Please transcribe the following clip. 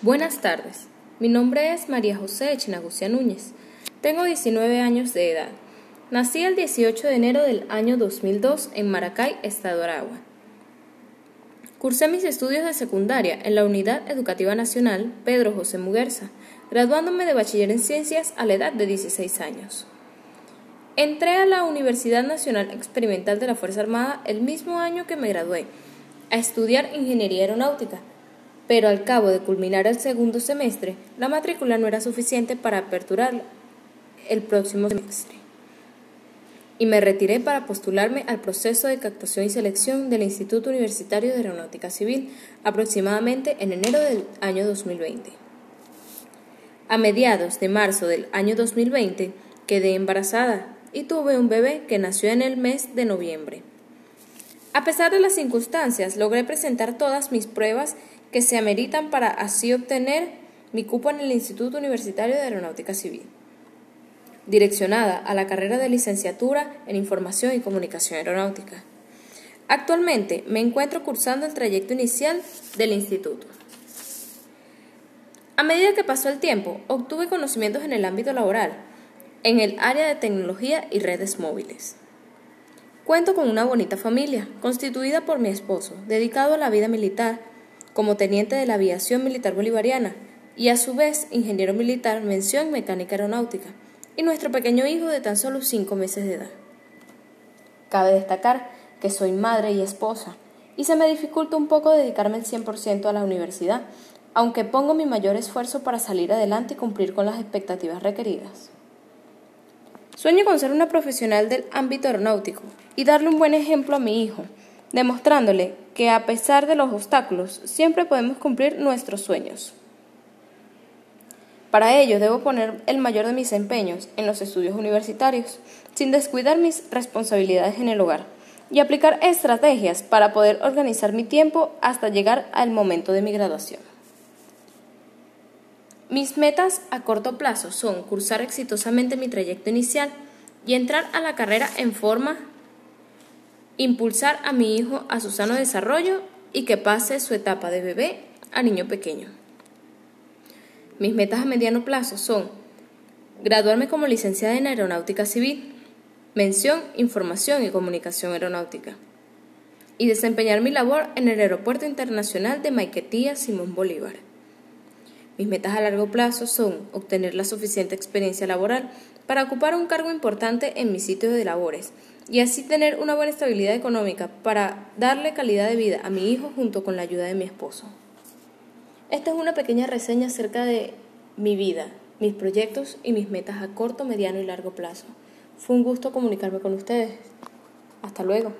Buenas tardes. Mi nombre es María José Echinagucia Núñez. Tengo 19 años de edad. Nací el 18 de enero del año 2002 en Maracay, Estado Aragua. Cursé mis estudios de secundaria en la Unidad Educativa Nacional Pedro José Muguerza, graduándome de bachiller en ciencias a la edad de 16 años. Entré a la Universidad Nacional Experimental de la Fuerza Armada el mismo año que me gradué, a estudiar ingeniería aeronáutica pero al cabo de culminar el segundo semestre, la matrícula no era suficiente para aperturar el próximo semestre. Y me retiré para postularme al proceso de captación y selección del Instituto Universitario de Aeronáutica Civil, aproximadamente en enero del año 2020. A mediados de marzo del año 2020 quedé embarazada y tuve un bebé que nació en el mes de noviembre. A pesar de las circunstancias, logré presentar todas mis pruebas que se ameritan para así obtener mi cupo en el Instituto Universitario de Aeronáutica Civil, direccionada a la carrera de licenciatura en Información y Comunicación Aeronáutica. Actualmente me encuentro cursando el trayecto inicial del instituto. A medida que pasó el tiempo, obtuve conocimientos en el ámbito laboral, en el área de tecnología y redes móviles. Cuento con una bonita familia, constituida por mi esposo, dedicado a la vida militar, como teniente de la aviación militar bolivariana y a su vez ingeniero militar mención mecánica aeronáutica, y nuestro pequeño hijo de tan solo cinco meses de edad. Cabe destacar que soy madre y esposa, y se me dificulta un poco dedicarme el 100% a la universidad, aunque pongo mi mayor esfuerzo para salir adelante y cumplir con las expectativas requeridas. Sueño con ser una profesional del ámbito aeronáutico y darle un buen ejemplo a mi hijo, demostrándole que a pesar de los obstáculos, siempre podemos cumplir nuestros sueños. Para ello debo poner el mayor de mis empeños en los estudios universitarios, sin descuidar mis responsabilidades en el hogar, y aplicar estrategias para poder organizar mi tiempo hasta llegar al momento de mi graduación. Mis metas a corto plazo son cursar exitosamente mi trayecto inicial y entrar a la carrera en forma impulsar a mi hijo a su sano desarrollo y que pase su etapa de bebé a niño pequeño. Mis metas a mediano plazo son graduarme como licenciada en Aeronáutica Civil, mención, información y comunicación aeronáutica, y desempeñar mi labor en el Aeropuerto Internacional de Maiquetía Simón Bolívar. Mis metas a largo plazo son obtener la suficiente experiencia laboral para ocupar un cargo importante en mi sitio de labores y así tener una buena estabilidad económica para darle calidad de vida a mi hijo junto con la ayuda de mi esposo. Esta es una pequeña reseña acerca de mi vida, mis proyectos y mis metas a corto, mediano y largo plazo. Fue un gusto comunicarme con ustedes. Hasta luego.